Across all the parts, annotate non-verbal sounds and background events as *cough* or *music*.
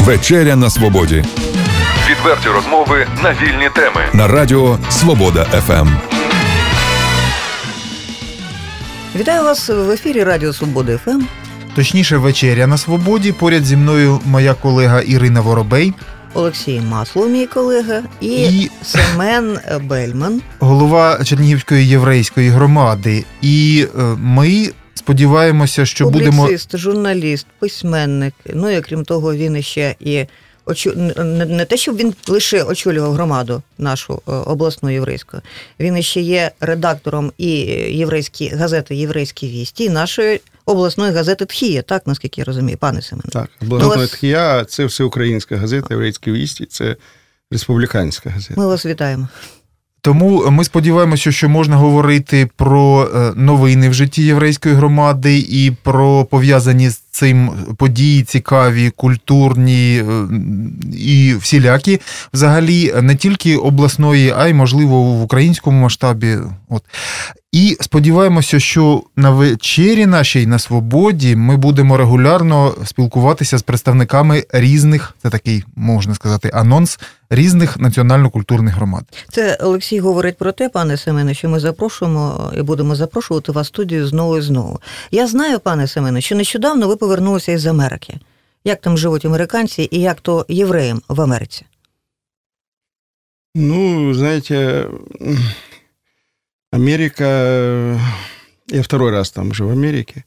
Вечеря на свободі. Відверті розмови на вільні теми. На радіо Свобода ФМ. Вітаю вас в ефірі Радіо Свобода ФМ. Точніше, вечеря на свободі. Поряд зі мною моя колега Ірина Воробей, Олексій Маслов, мій колега, і, І- Семен Бельман. голова Чернігівської єврейської громади. І е, ми сподіваємося, що будемо Публіцист, журналіст, письменник. Ну і крім того, він ще і очу... не, не те, щоб він лише очолював громаду нашу е, обласну єврейську. Він ще є редактором і єврейські газети Єврейські вісті, і нашої обласної газети Тхія, так наскільки я розумію, пане Семене. Так, обласна вас- тхія це всеукраїнська газета, єврейські вісті, це республіканська газета. Ми вас вітаємо. Тому ми сподіваємося, що можна говорити про е, новини в житті єврейської громади і про пов'язані з цим події цікаві, культурні е, і всілякі, взагалі не тільки обласної, а й можливо в українському масштабі. От. І сподіваємося, що на вечері нашій на свободі ми будемо регулярно спілкуватися з представниками різних, це такий можна сказати, анонс різних національно-культурних громад. Це Олексій говорить про те, пане Семене, що ми запрошуємо і будемо запрошувати вас в студію знову і знову. Я знаю, пане Семене, що нещодавно ви повернулися із Америки. Як там живуть американці і як то євреям в Америці? Ну, знаете, Америка... э, Я второй раз там уже в Америке.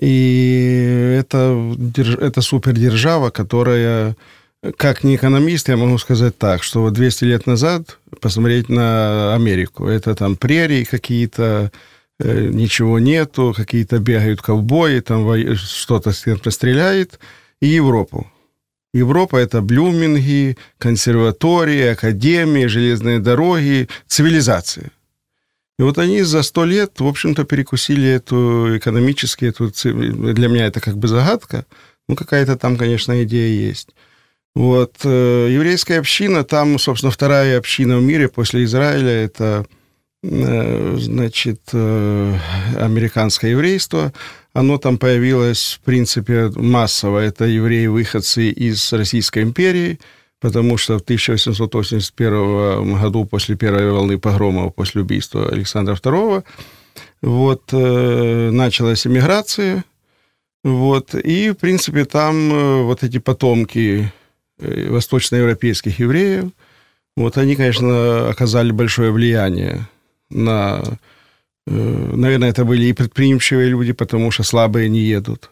И это, это супердержава, которая, как не экономист, я могу сказать так, что вот 200 лет назад посмотреть на Америку, это там прерии какие-то, э, ничего нету, какие-то бегают ковбои, там что-то стреляет, и Европу. Европа – это блюминги, консерватории, академии, железные дороги, цивилизация. И вот они за сто лет, в общем-то, перекусили эту экономически, эту, для меня это как бы загадка, ну, какая-то там, конечно, идея есть. Вот. э, Еврейская община, там, собственно, вторая община в мире после Израиля, это, э, значит, э, американское еврейство. Оно там появилось, в принципе, массово. Это евреи-выходцы из Российской империи, потому что в 1881 году, после первой волны погромов, после убийства Александра II, вот, э, началась эмиграция, вот, и, в принципе, там э, вот эти потомки э, восточноевропейских евреев, вот они, конечно, оказали большое влияние на... э, Наверное, это были и предприимчивые люди, потому что слабые не едут.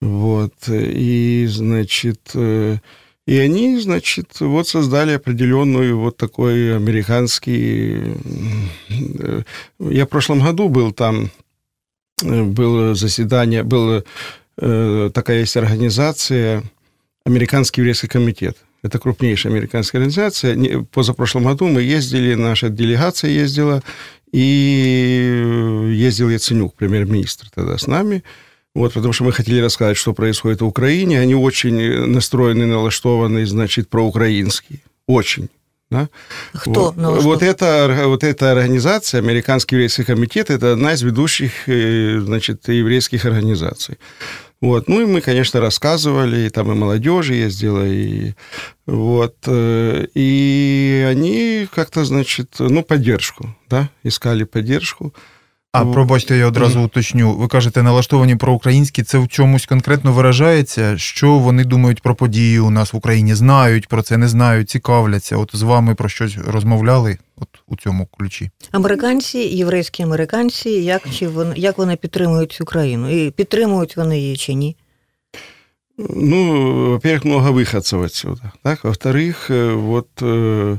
Вот. И, значит, э, и они, значит, вот создали определенную вот такой американский... э, Я в прошлом году был там, э, было заседание, была э, такая есть организация Американский еврейский комитет. Это крупнейшая американская организация. Позапрошлом году мы ездили, наша делегация ездила, и ездил Яценюк, премьер-министр тогда с нами. Вот, потому что мы хотели рассказать, что происходит в Украине. Они очень настроены, налаштованы, значит, проукраинские. Очень. Да? Хто Вот, вот, эта, вот эта организация, Американский еврейский комитет, это одна из ведущих э, значит, еврейских организаций. Вот. Ну и мы, конечно, рассказывали, и там и молодежи ездила, и вот, э, и они как-то, значит, ну, поддержку, да, искали поддержку. А Ну, пробачте, я одразу уточню. Ви кажете, налаштовані проукраїнські, це в чомусь конкретно виражається, що вони думають про події у нас в Україні, знають про це, не знають, цікавляться. От з вами про щось розмовляли от у цьому ключі. Американці, єврейські американці, як, чи вони, як вони підтримують цю країну? І підтримують вони її чи ні? Ну, во-первых, много выходцев отсюда. Так? Во-вторых, э, вот, э, э,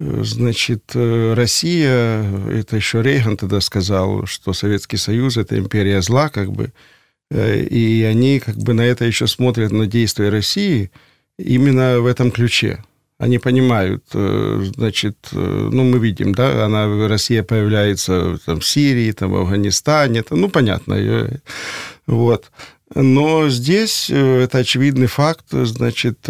значит, э, Россия, это еще Рейган тогда сказал, что Советский Союз – это империя зла, как бы, Э, и они как бы на это еще смотрят, на действия России именно в этом ключе. Они понимают, э, значит, ну, мы видим, да, она, Россия появляется там, в Сирии, там, в Афганистане, это, ну, понятно, вот. Но здесь это очевидный факт, значит,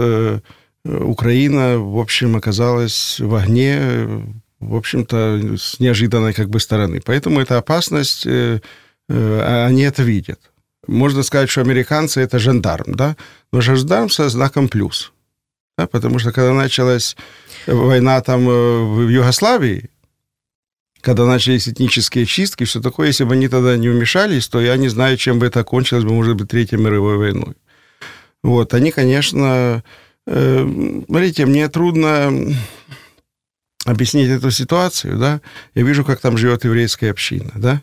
Украина, в общем, оказалась в огне, в общем-то, с неожиданной как бы стороны. Поэтому эта опасность, э, э, они это видят. можно сказать, что американцы это жандарм, да, но жандарм со знаком плюс. Да, потому что когда началась война там э, в Югославии, когда начались этнические чистки, все такое, если бы они тогда не вмешались, то я не знаю, чем бы это кончилось бы, может быть, Третьей мировой войной. Вот, они, конечно, смотрите, мне трудно объяснить эту ситуацию, да, я вижу, как там живет еврейская община, да,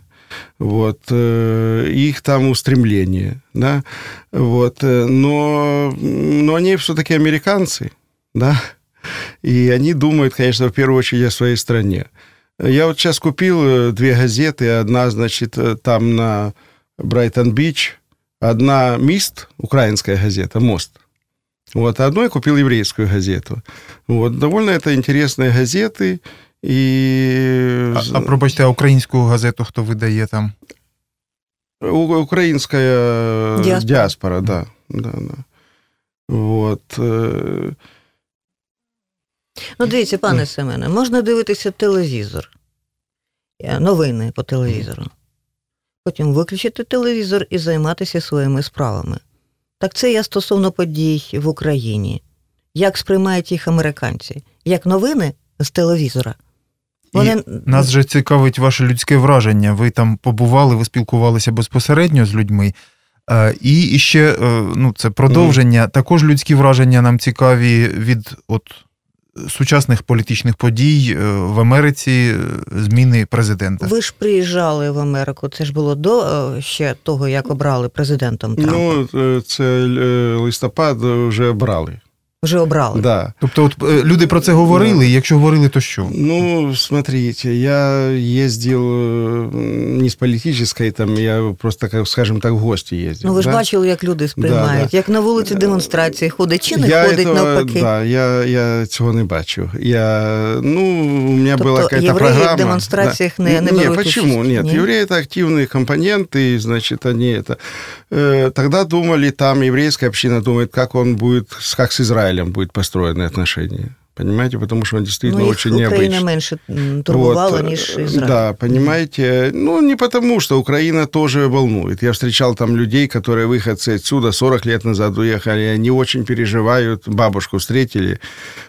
вот, э, их там устремление, да, вот, э, но, но они все-таки американцы, да, и они думают, конечно, в первую очередь о своей стране. Я вот сейчас купил э, две газеты, одна, значит, там на Брайтон-Бич, одна «Мист», украинская газета, «Мост», вот, а одну я купил еврейскую газету. Вот, довольно это интересные газеты, і... А, а пробачте, а українську газету хто видає там? Украинская диаспора, диаспора да. да, да. Вот. Ну, дивіться, пане Семене, можна дивитися телевізор, новини по телевізору. Потім виключити телевізор і займатися своїми справами. Так це я стосовно подій в Україні. Як сприймають їх американці? Як новини з телевізора? Вони... І Нас же цікавить ваше людське враження. Ви там побували, ви спілкувалися безпосередньо з людьми. І ще ну, це продовження. Mm. Також людські враження нам цікаві від от, сучасних політичних подій в Америці, зміни президента. Ви ж приїжджали в Америку. Це ж було до ще того, як обрали президентом Трампа? Ну, це листопад вже обрали. Вже обрали. Да. Тобто, от люди про це говорили, да. і якщо говорили, то що? Ну, смотрите, я ездил не з політичної, там я просто, как, скажем так, в гості їздив. Ну, ви ж да? бачили, як люди сприймають, да, як на вулиці демонстрації ходить чи не я ходить этого, навпаки. Да, я, я цього не бачу. Я, ну, у меня тобто, была какая-то программа. программа. в демонстраціях да. не, не Нет, беруть почему? участь? Нет, Нет, евреи это активные компоненты, значит, они это... Э, тогда думали, там еврейская община думает, как он будет, как с Израилем будет построен правильные отношения. Понимаете, потому что он действительно ну, очень Украина необычный. меньше турбовала, вот, ніж Израиль. Да, понимаете. Ну, не потому, что Украина тоже волнует. Я встречал там людей, которые выходцы отсюда 40 лет назад уехали, они очень переживают. Бабушку встретили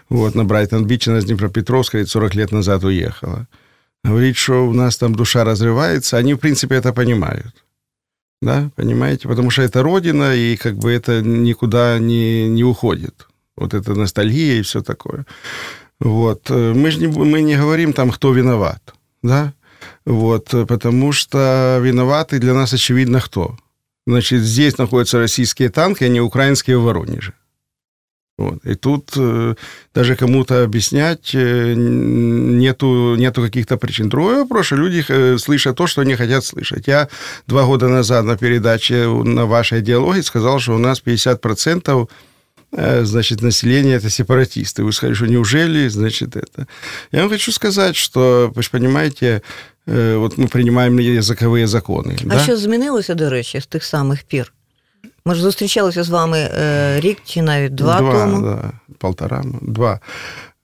вот, на Брайтон-Бич, она из Днепропетровска, говорит, 40 лет назад уехала. Говорит, что у нас там душа разрывается. Они, в принципе, это понимают. Да, понимаете? Потому что это родина, и как бы это никуда не, не уходит вот эта ностальгия и все такое. Вот. Мы же не, мы не говорим там, кто виноват, да? Вот, потому что виноваты для нас очевидно кто. Значит, здесь находятся российские танки, а не украинские в Воронеже. Вот. И тут э, даже кому-то объяснять э, нету, нету каких-то причин. Другой вопрос, люди э, слышат то, что они хотят слышать. Я два года назад на передаче на вашей диалоге сказал, что у нас 50% Э, значит, население это сепаратисты. Вы сказали, что неужели, значит, это... Я вам хочу сказать, что, вы же понимаете, э, вот мы принимаем языковые закони. А да? що змінилося, до речі, з тих самих пір? Ми ж зустрічалися з вами е, рік чи навіть два, два тому. Да, полтора, два.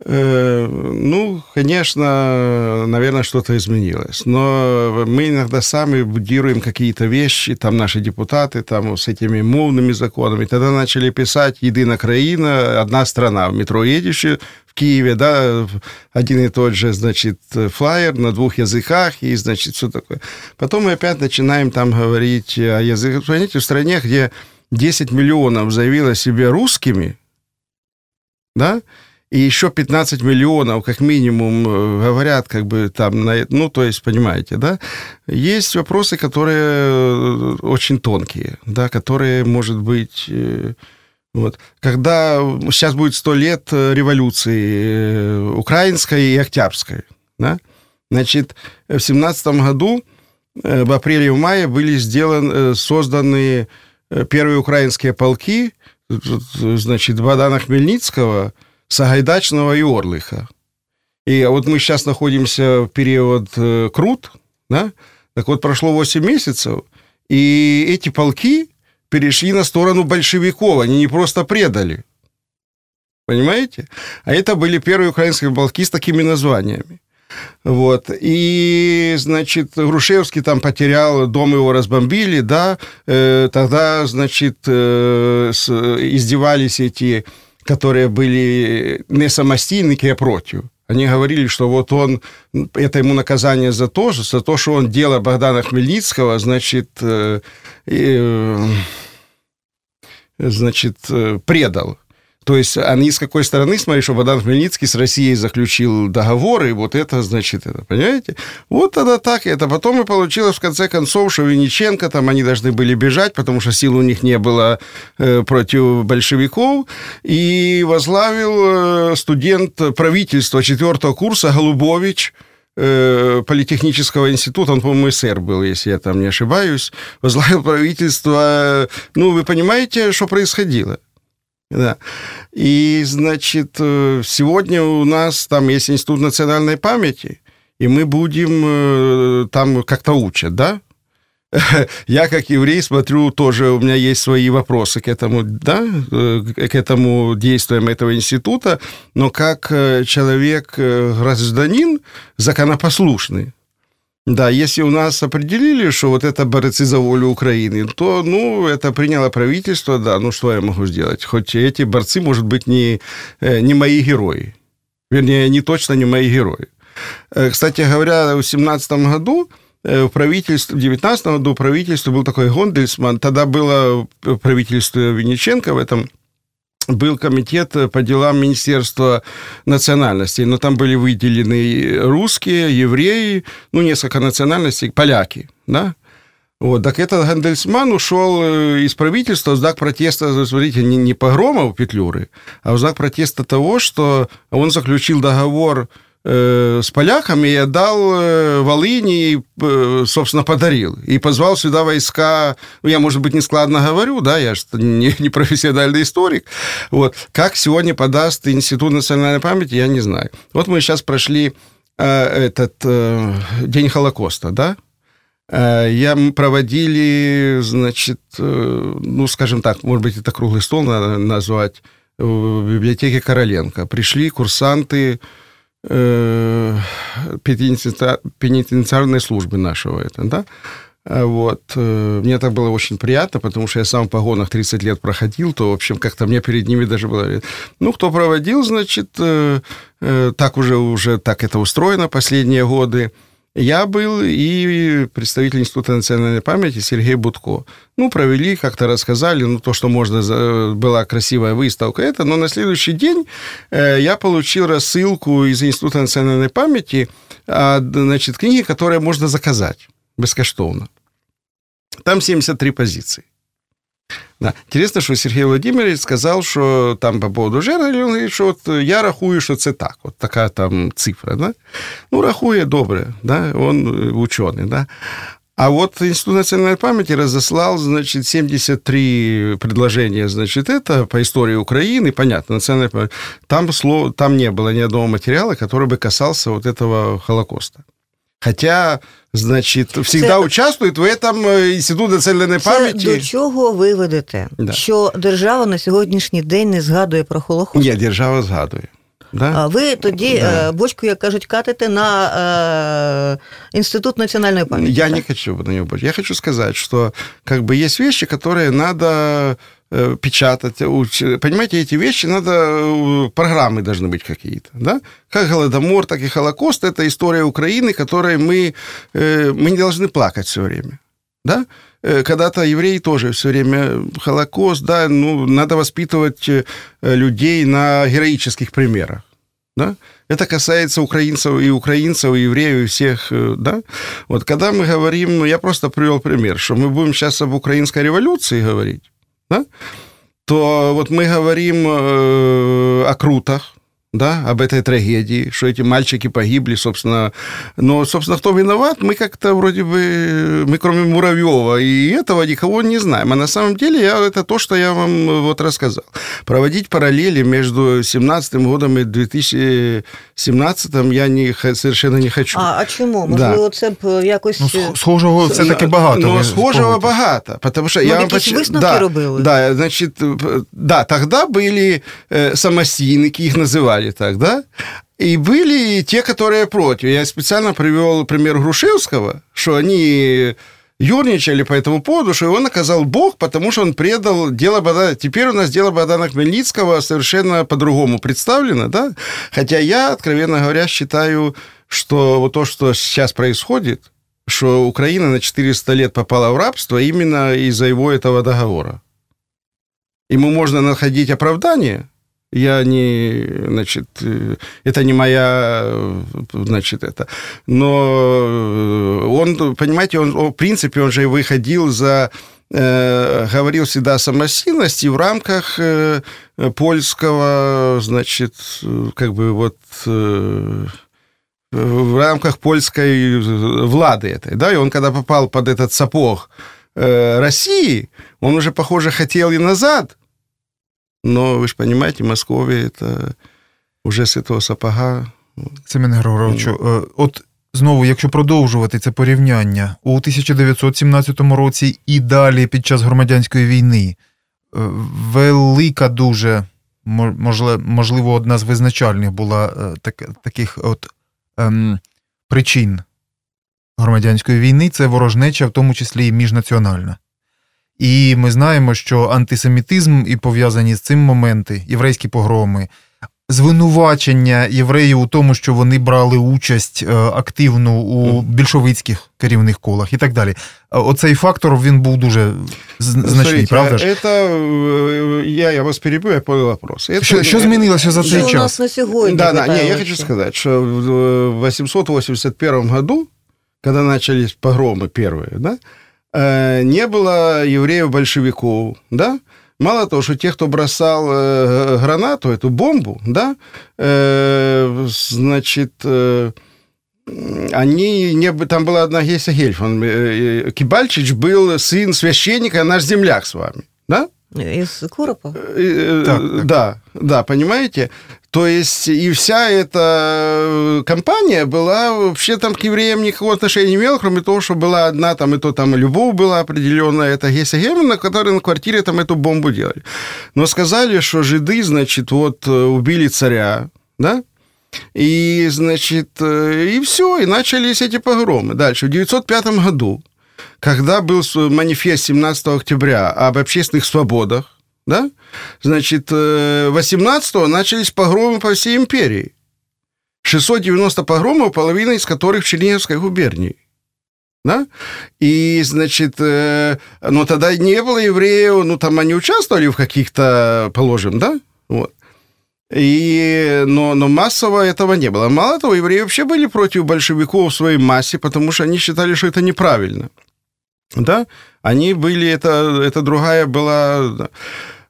Э, ну, конечно, наверное, что-то изменилось. Но мы иногда сами будируем какие-то вещи, там наши депутаты, там с этими мовными законами. Тогда начали писать «Единая краина, одна страна». В метро едешь в Киеве, да, один и тот же, значит, флайер на двух языках, и, значит, все такое. Потом мы опять начинаем там говорить о языках. Понимаете, в стране, где 10 миллионов заявило себя русскими, да, и еще 15 миллионов, как минимум, э, говорят, как бы там, ну, то есть, понимаете, да, есть вопросы, которые э, очень тонкие, да, которые, может быть, э, вот. Когда сейчас будет 100 лет революции украинской и октябрьской, да, значит, в 17 году, в апреле и в мае были сделаны, созданы первые украинские полки, значит, Богдана Хмельницкого – Сагайдачного и Орлыха. И вот мы сейчас находимся в период э, Крут, да? Так вот, прошло 8 месяцев, и эти полки перешли на сторону большевиков, они не просто предали. Понимаете? А это были первые украинские полки с такими названиями. Вот. И, значит, Грушевский там потерял, дом его разбомбили, да, э, тогда, значит, э, с, издевались эти, которые были не самостійники, а против. Они говорили, что вот он, это ему наказание за то, за то, что он дело Богдана Хмельницкого, значит, э, э, значит, э, предал. То есть они с какой стороны, смотри, что Богдан Хмельницкий с Россией заключил договор, и вот это, значит, это, понимаете? Вот тогда так, это потом и получилось, в конце концов, что Винниченко, там они должны были бежать, потому что сил у них не было э, против большевиков, и возглавил э, студент правительства четвертого курса Голубович, э, Политехнического института, он, по-моему, СССР был, если я там не ошибаюсь, возглавил правительство. Ну, вы понимаете, что происходило? Да. И, значит, э, сегодня у нас там есть Институт национальной памяти, и мы будем э, там как-то учат, да? *laughs* Я, как еврей, смотрю, тоже у меня есть свои вопросы к этому, да, э, к этому действиям этого института, но как человек, гражданин, законопослушный, да, если у нас определили, что вот это борцы за волю Украины, то, ну, это приняло правительство, да, ну, что я могу сделать? Хоть эти борцы, может быть, не, э, не мои герои. Вернее, они точно не мои герои. Э, кстати говоря, в 2017 году э, в правительстве, в 2019 году в правительстве был такой Гондельсман, тогда было правительство Винниченко в этом был комитет по делам Министерства национальностей, но там были выделены русские, евреи, ну, несколько национальностей, поляки, да, вот, так этот Гандельсман ушел э, из правительства в знак протеста, смотрите, не, не погрома у Петлюры, а в знак протеста того, что он заключил договор Э, с поляками отдал э, Волыни, и, э, собственно, подарил. И позвал сюда войска, ну, я, может быть, не складно говорю, да, я же не, не профессиональный историк. Вот. Как сегодня подаст Институт национальной памяти, я не знаю. Вот мы сейчас прошли э, этот э, День Холокоста, да, я проводили, значит, ну, скажем так, может быть, это круглый стол надо назвать, в библиотеке Короленко. Пришли курсанты э, пенитенциарной службы нашего. Это, да? А вот. Э, мне так было очень приятно, потому что я сам в погонах 30 лет проходил, то, в общем, как-то мне перед ними даже было... Ну, кто проводил, значит, э, э, так уже, уже так это устроено последние годы. Я был и представитель Института национальной памяти Сергей Будко. Ну, провели, как-то рассказали, ну, то, что можно, была красивая выставка, это, но на следующий день э, я получил рассылку из Института национальной памяти, а, значит, книги, которые можно заказать бескоштовно. Там 73 позиции. Да. Интересно, що Сергій Володимирович сказав, що там по поводу жертв, він говорить, що от я рахую, що це так, от така там цифра. Да? Ну, рахує добре, да? він учений. Да? А вот Институт национальной памяти разослал, значит, 73 предложения, значит, это по истории Украины, понятно, национальная память. Там, слово, там не было ни одного материала, который бы касался вот этого Холокоста. Хотя, значить, всегда Це... участвують в этом е, інститут національної пам'яті. До чого ви ведете? Да. Що держава на сьогоднішній день не згадує про Холокост? Ні, держава згадує. Да? А ви тоді да. Е, бочку, як кажуть, катите на э, Институт национальной памяти. Я так? не хочу на него больше. Я хочу сказать, что как бы есть вещи, которые надо Э, печатать. Понимаете, эти вещи надо, э, программы должны быть какие-то, да? Как Голодомор, так и Холокост – это история Украины, которой мы, э, мы не должны плакать все время, да? Когда-то евреи тоже все время Холокост, да, ну, надо воспитывать людей на героических примерах, да? Это касается украинцев и украинцев, и евреев, и всех, да? Вот когда мы говорим, я просто привел пример, что мы будем сейчас об украинской революции говорить, да, то вот мы говорим э, о крутах, да, об этой трагедии, что эти мальчики погибли, собственно. Но, собственно, кто виноват, мы как-то вроде бы, мы кроме Муравьева и этого никого не знаем. А на самом деле я, это то, что я вам вот рассказал. Проводить параллели между 17 годом и 2017 я не, совершенно не хочу. А, а? Можливо, да. це б якось... Ну, схожого все-таки багато. Ну, схожого багато. Потому что ну, я вам поч... висновки да, робили? Да, значит, да, тогда были э, самостійники, их называли называли так, да? И были те, которые против. Я специально привел пример Грушевского, что они юрничали по этому поводу, что его наказал Бог, потому что он предал дело Богдана. Теперь у нас дело Богдана Хмельницкого совершенно по-другому представлено, да? Хотя я, откровенно говоря, считаю, что вот то, что сейчас происходит, что Украина на 400 лет попала в рабство именно из-за его этого договора. Ему можно находить оправдание, я не, значит, э, это не моя, э, значит, это. Но он, понимаете, он, в принципе, он же выходил за э, говорил всегда о самостийности в рамках э, польского, значит, как бы вот э, в рамках польской влады этой, да, и он когда попал под этот сапог э, России, он уже, похоже, хотел и назад, но ви ж розумієте, Московія це вже з цього сапога. Семене Григоровичу, е, от знову, якщо продовжувати це порівняння, у 1917 році і далі під час громадянської війни е, велика дуже, можливо, одна з визначальних була е, так, таких от ем, причин громадянської війни це ворожнеча, в тому числі і міжнаціональна. І ми знаємо, що антисемітизм і пов'язані з цим моменти, єврейські погроми, звинувачення євреїв у тому, що вони брали участь е, активну у більшовицьких керівних колах і так далі. Оцей фактор він був дуже значний, Смотрите, правда ж? Это, е, я, я вас перебью, я понял вопрос. Это, що, що змінилося за цей час? у нас на сьогодні? Да, да, не, я хочу сказать, что в 881 году, когда начались погромы первые, да, Э, не было евреев-большевиков, да, Мало того, что те, кто бросал э, гранату, эту бомбу, да, э, значит, они не там была одна Геся Гельфан, Кибальчич был сын священника, наш земляк с вами, да? Из Коропа? Так, Да, да, понимаете? То есть и вся эта компания была вообще там к евреям никакого отношения не имела, кроме того, что была одна там, и то там любовь была определенная, это Геся Гемена, которые на квартире там эту бомбу делали. Но сказали, что жиды, значит, вот убили царя, да, и, значит, и все, и начались эти погромы. Дальше, в 905 году, когда был манифест 17 октября об общественных свободах, да? Значит, 18-го э, начались погромы по всей империи. 690 погромов, половина из которых в Черниговской губернии. Да? И, значит, э, ну, тогда не было евреев, ну, там они участвовали в каких-то, положим, да? Вот. И, но, но массово этого не было. Мало того, евреи вообще были против большевиков в своей массе, потому что они считали, что это неправильно. Да? Они были, это, это другая была...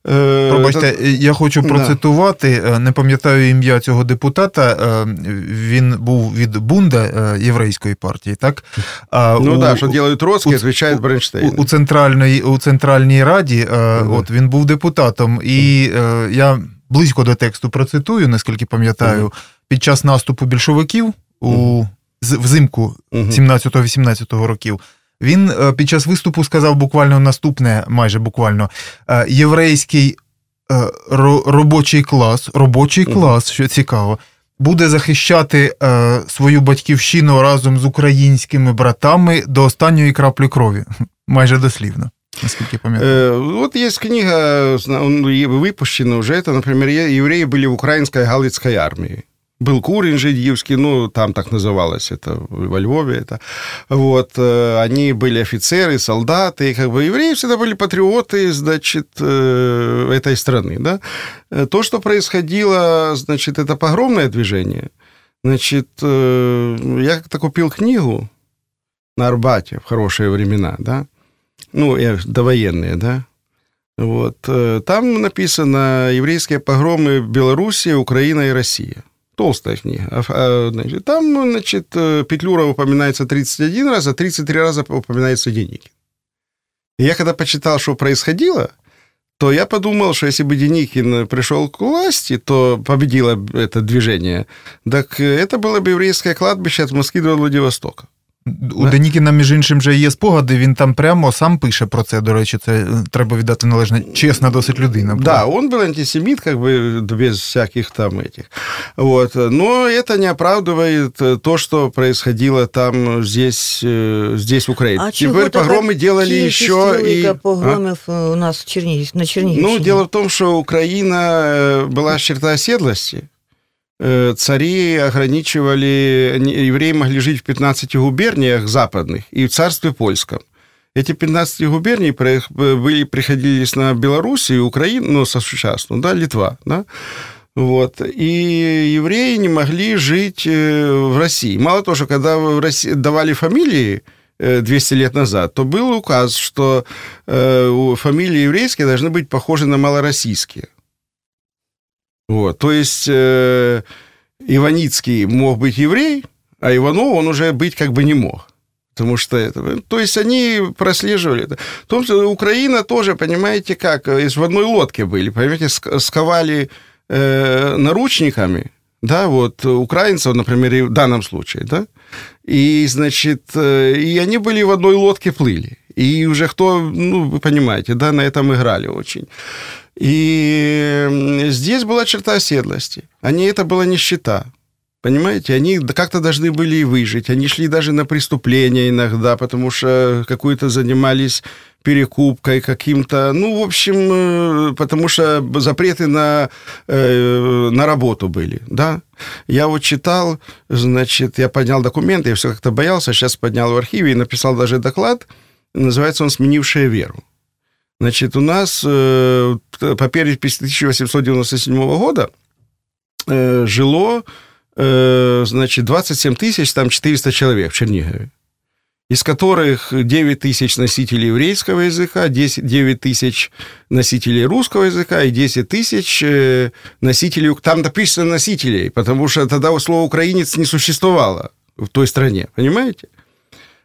Е, Пробачте, я хочу процитувати. Да. Не пам'ятаю ім'я цього депутата. Е, він був від Бунда е, єврейської партії, так? Ну так, що роблять Троцький, відповідає Бронштейн. У, у, центральній, у Центральній Раді угу. от, він був депутатом, і я близько до тексту процитую, наскільки пам'ятаю, угу. під час наступу більшовиків у взимку 17-18 років. Він е, під час виступу сказав буквально наступне, майже буквально, е, єврейський е, робочий клас, робочий клас, що цікаво, буде захищати свою батьківщину разом з українськими братами до останньої краплі крові. *laughs* Майже дослівно. Наскільки пам'ятаю. Вот есть книга, выпущена уже, это, например, евреи были в украинской Галицкой армии. Был Курин Жидьевский, ну, там так называлось это, во Львове это. Вот, э, они были офицеры, солдаты, как бы евреи всегда были патриоты, значит, э, этой страны, да. Э, то, что происходило, значит, это погромное движение. Значит, я как-то купил книгу на Арбате в хорошие времена, да, ну, довоенные, да, вот, там написано «Еврейские погромы в Белоруссии, Украина и Россия». Толстая книга. А, значит, там, значит, э, Петлюра упоминается 31 раз, а 33 раза упоминается Деникин. И я когда почитал, что происходило, то я подумал, что если бы Деникин пришел к власти, то победило это движение, так это было бы еврейское кладбище от Москвы до Владивостока. У Денікіна, між іншим, же є спогади, він там прямо сам пише про це. До речі, це е, треба віддати належне. Чесна досить людина. була. Да, он был антисемит, как бы без всяких там этих. Вот. Но это не оправдывает э, то, что происходило там здесь, э, здесь в Украине. А чого Теперь така погромы делали кількість еще велика и... А? погромів е, у нас в Чернігів, на Чернігівщині? Ну, дело в том, что Украина э, была черта оседлости. Э, Цари ограничивали, евреи могли жить в 15 губерниях западных и в царстве польском. Эти 15 губерний проих- были, приходились на Белоруссию, Украину, ну, сосучастную, да, Литва, да, вот. И евреи не могли жить э, в России. Мало того, что когда в России давали фамилии э, 200 лет назад, то был указ, что э, фамилии еврейские должны быть похожи на малороссийские. Вот. То есть э, Иваницкий мог быть еврей, а Иванов он уже быть как бы не мог. Потому что это... То есть они прослеживали это. В том, что Украина тоже, понимаете, как, из в одной лодке были, понимаете, ск- сковали э, наручниками, да, вот украинцев, например, в данном случае, да, и, значит, э, и они были в одной лодке плыли. И уже кто, ну, вы понимаете, да, на этом играли очень. И здесь была черта оседлости. Они, это была нищета. Понимаете, они как-то должны были и выжить. Они шли даже на преступления иногда, потому что какую-то занимались перекупкой каким-то, ну, в общем, э, потому что запреты на, э, на работу были, да. Я вот читал, значит, я поднял документы, я все как-то боялся, сейчас поднял в архиве и написал даже доклад, называется он «Сменившая веру». Значит, у нас э, по переписи 1897 года э, жило, э, значит, 27 тысяч, там 400 человек в Чернигове, из которых 9 тысяч носителей еврейского языка, 10, 9 тысяч носителей русского языка и 10 тысяч э, носителей... Там написано носителей, потому что тогда слово «украинец» не существовало в той стране, понимаете?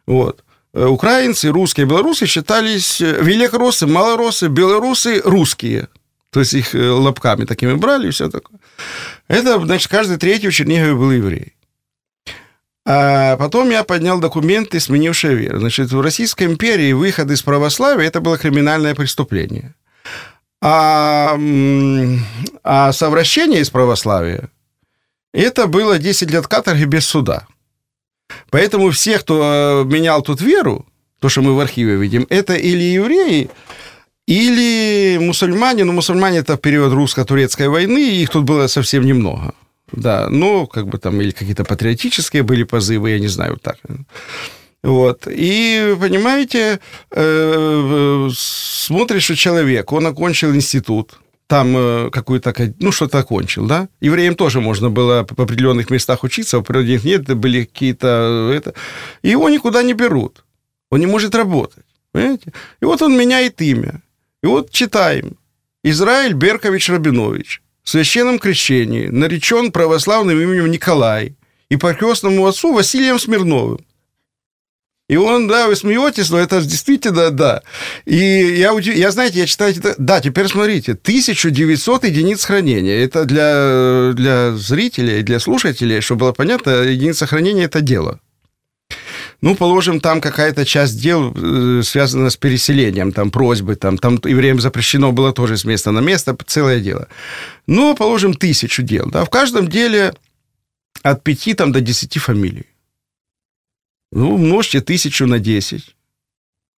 Вот. Э, Украинцы, русские, белорусы считались э, великороссы, малороссы, белорусы, русские. То есть их э, лобками такими брали и все такое. Это, значит, каждый третий в Чернигове был еврей. А потом я поднял документы, сменившие веру. Значит, в Российской империи выход из православия – это было криминальное преступление. А, а совращение из православия – это было 10 лет каторги без суда. Поэтому все, кто э, менял тут веру, то, что мы в архиве видим, это или евреи, или мусульмане. Но мусульмане это в период русско-турецкой войны, их тут было совсем немного. Да, ну, как бы там, или какие-то патриотические были позывы, я не знаю, так. Вот. И, понимаете, э, смотришь, что человек, он окончил институт, там э, какую-то, ка- ну, что-то окончил, да? Евреям тоже можно было в определенных местах учиться, в определенных нет, были какие-то... э, Это... И его никуда не берут. Он не может работать, понимаете? И вот он меняет имя. И вот читаем. Израиль Беркович Рабинович в священном крещении наречен православным именем Николай и по крестному отцу Василием Смирновым. И он, да, вы смеетесь, но это действительно, да. И я, я знаете, я читаю, да, теперь смотрите, 1900 единиц хранения. Это для, для зрителей, для слушателей, чтобы было понятно, единица хранения – это дело. Ну, положим, там какая-то часть дел э, связана с переселением, там просьбы, там, там евреям запрещено было тоже с места на место, целое дело. Ну, положим, тысячу дел, да, в каждом деле от пяти там, до десяти фамилий. Ну, умножьте тысячу на 10.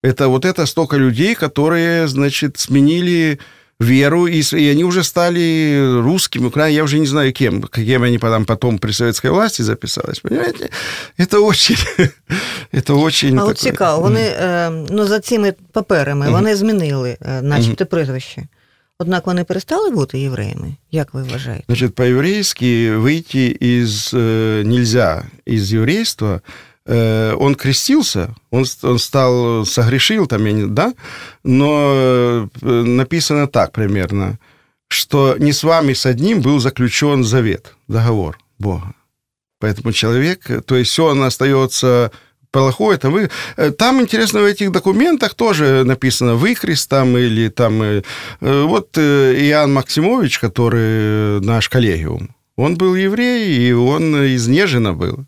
Это вот это столько людей, которые, значит, сменили веру, и, с- и они уже стали русскими, украинскими, я уже не знаю кем, кем они потом, потом при советской власти записались, понимаете? Это очень, *laughs* это очень... А от такое- цікаво, вони е, ну, за цими паперами Мгм. вони змінили, е, начебто, прізвище. Однак вони перестали бути євреями, як ви вважаєте? Значит, по-еврейски выйти из э, нельзя из еврейства. Э, он крестился, он, он стал согрешил там, я не, да, но э, написано так примерно, что не с вами с одним был заключен завет, договор Бога. Поэтому человек, то есть он остается плохое, это вы... э, Там, интересно, в этих документах тоже написано «выкрест» там или там... Вот Иоанн Максимович, который наш коллегиум, он был еврей, и он из Нежина был.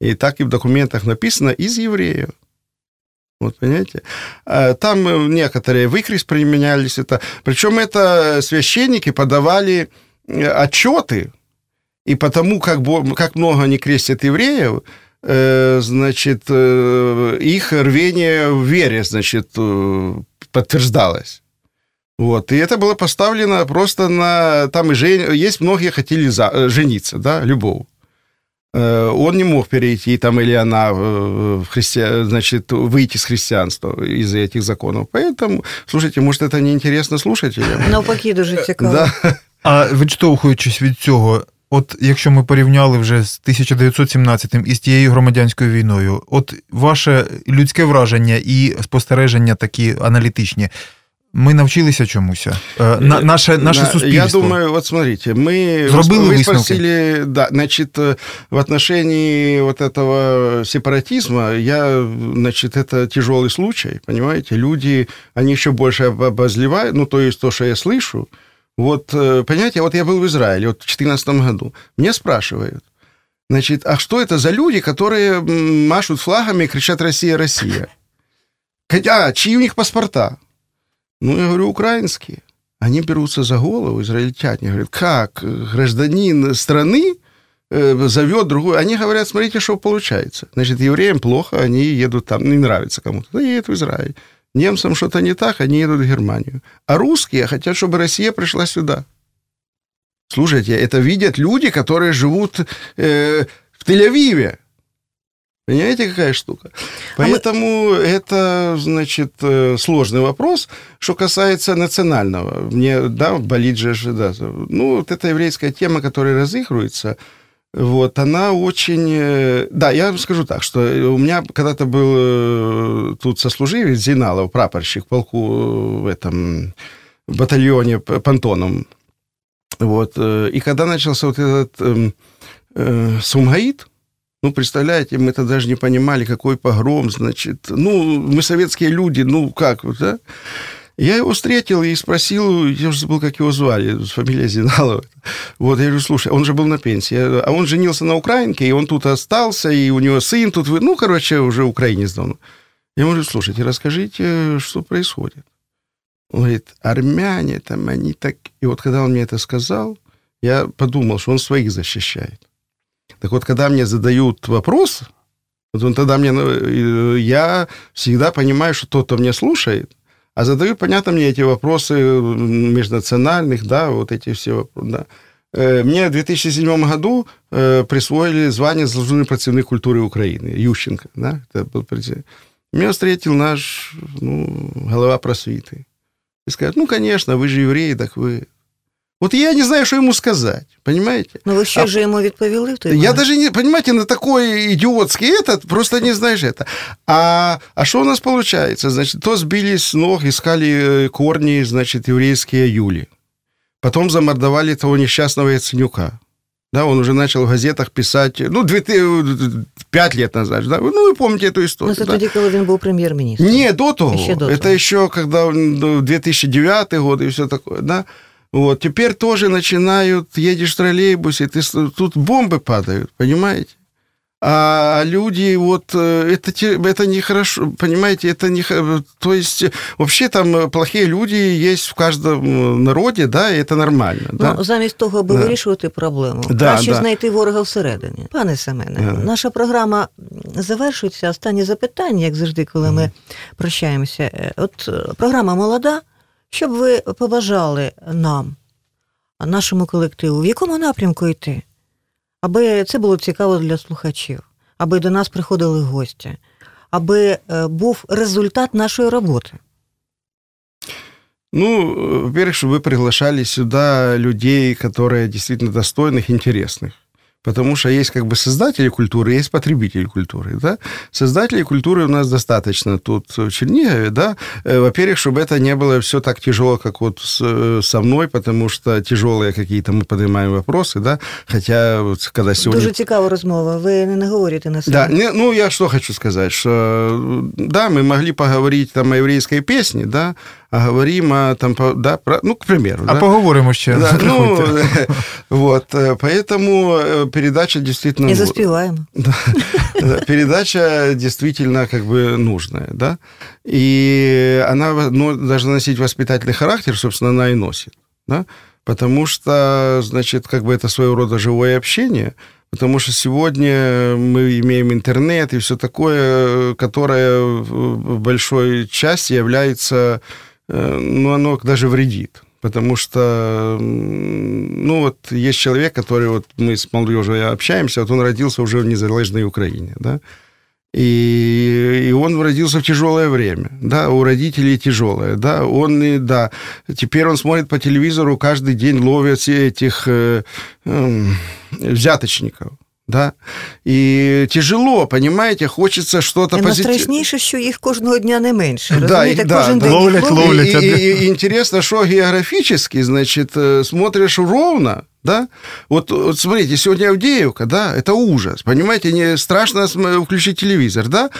И так и в документах написано «из евреев». Вот, понимаете? А Там э, некоторые выкрест применялись. Это, причем это священники подавали э, отчеты, и потому, как, как много они крестят евреев, э, значит, их рвение в вере, значит, подтверждалось. Вот. И это было поставлено просто на... Там и жен... есть многие хотели за... жениться, да, любовь. Э, Он не мог перейти, там, или она, э, в христи... значит, выйти с христианства из-за этих законов. Поэтому, слушайте, может, это неинтересно слушателям? *laughs* Навпаки, дуже цікаво. Да. А відштовхуючись від цього, от якщо ми порівняли вже з 1917 і з тією громадянською війною, от ваше людське враження і спостереження такі аналітичні. Ми навчилися чомусь. Е, На, наше, наше Да, суспільство. Я думаю, вот смотрите, мы, Зробили висновки? спросили, да, значит, э, в отношении вот этого сепаратизма, я, значит, это тяжелый случай, понимаете, люди, они еще больше об- обозлевают, ну, то есть то, что я слышу, вот, э, понимаете, вот я был в Израиле, вот в 2014 году, меня спрашивают, значит, а что это за люди, которые машут флагами и кричат «Россия, Россия»? А, чьи у них паспорта? Ну, я говорю, украинские. Они берутся за голову, израильтяне, говорят, как гражданин страны э, зовет другую. Они говорят, смотрите, что получается. Значит, евреям плохо, они едут там, не нравится кому-то, да едут в Израиль. Немцам что-то не так, они едут в Германию. А русские хотят, чтобы Россия пришла сюда. Слушайте, это видят люди, которые живут э, в Тель-Авиве. Понимаете, какая штука? А мы- Поэтому это, значит, э, сложный вопрос. Что касается национального, мне, да, болит же, да, ну, вот эта еврейская тема, которая разыгрывается, вот, она очень... э, Да, я вам скажу так, что у меня когда-то был э, тут сослуживец Зиналов, прапорщик в полку э, в этом батальоне П- Пантоном. Вот. э, И когда начался вот этот эм, э, Сумгаит, ну, представляете, мы тогда даже не понимали, какой погром, значит. Ну, мы советские люди, ну, как да? Я его встретил и спросил, я уже забыл, как его звали, фамилия Зиналова. Вот, я говорю, слушай, он же был на пенсии, а он женился на украинке, и он тут остался, и у него сын тут, ну, короче, уже украинец давно. Я говорю, слушайте, расскажите, что происходит. Он говорит, армяне там, они так... И вот когда он мне это сказал, я подумал, что он своих защищает. Так вот, когда мне задают вопрос, вот он тогда мне, ну, э, я всегда понимаю, что тот, кто меня слушает, а задают, понятно, мне эти вопросы межнациональных, да, вот эти все да. Э, Мне в 2007 году э, присвоили звание «Заслуженный противник культуры Украины» Ющенко, да, это был. Меня встретил наш ну, голова просвиты. И сказать, ну, конечно, вы же евреи, так вы... Вот я не знаю, что ему сказать, понимаете? Ну ви що А- ж йому відповіли в той Я момент? даже не, понимаете, на такой идиотский этот, просто не знаешь это. А, а что у нас получается? Значит, то сбили с ног, искали э, корни, значит, еврейские Юли. Потом замордовали того несчастного Яценюка. Да, он уже начал в газетах писать, ну, две, ты- пять лет назад, да, ну, вы помните эту Ну, историю. це да? тоді, коли він був прем'єр-міністром. Не, до того. Еще до это того. еще когда ну, 2009 год и все такое, да. Вот, теперь тоже начинают, едешь в троллейбусе, ты, с- тут бомбы падают, понимаете? А люди, вот, э, это, те- это нехорошо, понимаете, это не... хо- То есть, э, вообще там э, плохие люди есть в каждом э, народе, да, и это нормально, да. Ну, замість того, аби Да. вирішувати проблему, Да, краще да. знайти ворога всередині. Пане Семене, Да. наша програма завершується. Останнє запитання, як завжди, коли ми прощаємося. Е, От е, програма молода. Що б ви побажали нам, нашому колективу, в якому напрямку йти? Аби це було цікаво для слухачів, аби до нас приходили гості, аби е, був результат нашої роботи. Ну, э, во-первых, чтобы вы приглашали сюда людей, которые действительно достойных, интересных. Потому что есть как бы создатели культуры, есть потребители культуры, да. Создателей культуры у нас достаточно тут в Чернигове, да. Э, Во-первых, чтобы это не было все так тяжело, как вот с- э, со мной, потому что тяжелые какие-то мы поднимаем вопросы, да. Хотя вот когда сегодня... Дуже цікава розмова. Ви не наговорите на себе. Да, не, ну я что хочу сказать, что да, мы могли поговорить там о еврейской песне, да, говорим о, там, по- да, про, ну, к примеру. А да? поговоримо ще. Да, ну, Заходьте. *laughs* вот, э, поэтому э, передача действительно... І заспіваємо. *laughs* Да, да, передача действительно как бы нужная, да, и она ну, должна носить воспитательный характер, собственно, она и носит, да, потому что, значит, как бы это своего рода живое общение, потому что сегодня мы имеем интернет и все такое, которое в большой части является, э, ну, оно даже вредит. Потому что, ну, вот есть человек, который, вот мы с молодежью общаемся, вот он родился уже в незалежной Украине, да, и, и он родился в тяжелое время, да, у родителей тяжелое, да, он, и, да, теперь он смотрит по телевизору, каждый день ловят этих э, эм, взяточников, да, и тяжело, понимаете, хочется что-то І позитивное. найстрашніше, що їх кожного дня не менше. Да, Розумієте, і- да, кожен да. день їх Ловлять, ловлять. ловлять. И, и- и интересно, что географически, значит, э, смотришь ровно, да? Вот, вот смотрите, сегодня Авдеевка, да, это ужас, понимаете, не страшно включить телевизор, да?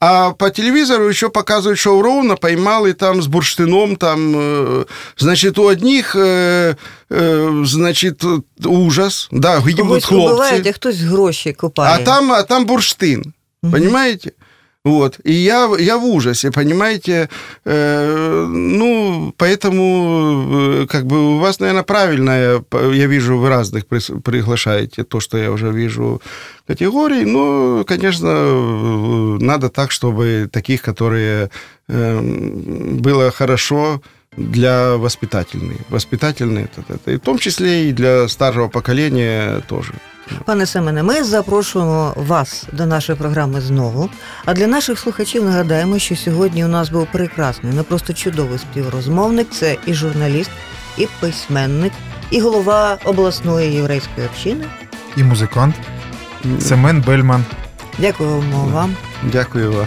А по телевизору еще показывают шоу ровно, поймал и там с бурштином, там, э, значит, у одних, э, э, значит, ужас, да, убивають, хлопцы, а хтось гроші копає. а там, а там бурштин, понимаете? Вот. И я, я в ужасе, понимаете? Э, ну, поэтому, э, как бы, у вас, наверное, правильная, п- я вижу, вы разных приглашаете, то, что я уже вижу, категорий. Но, конечно, надо так, чтобы таких, которые э, было хорошо для воспитательной. Воспитательные это, это. И в том числе и для старшего поколения тоже. Пане Семене, ми запрошуємо вас до нашої програми знову. А для наших слухачів нагадаємо, що сьогодні у нас був прекрасний, не просто чудовий співрозмовник. Це і журналіст, і письменник, і голова обласної єврейської общини. І музикант Семен Бельман. Дякуємо вам. Дякую вам.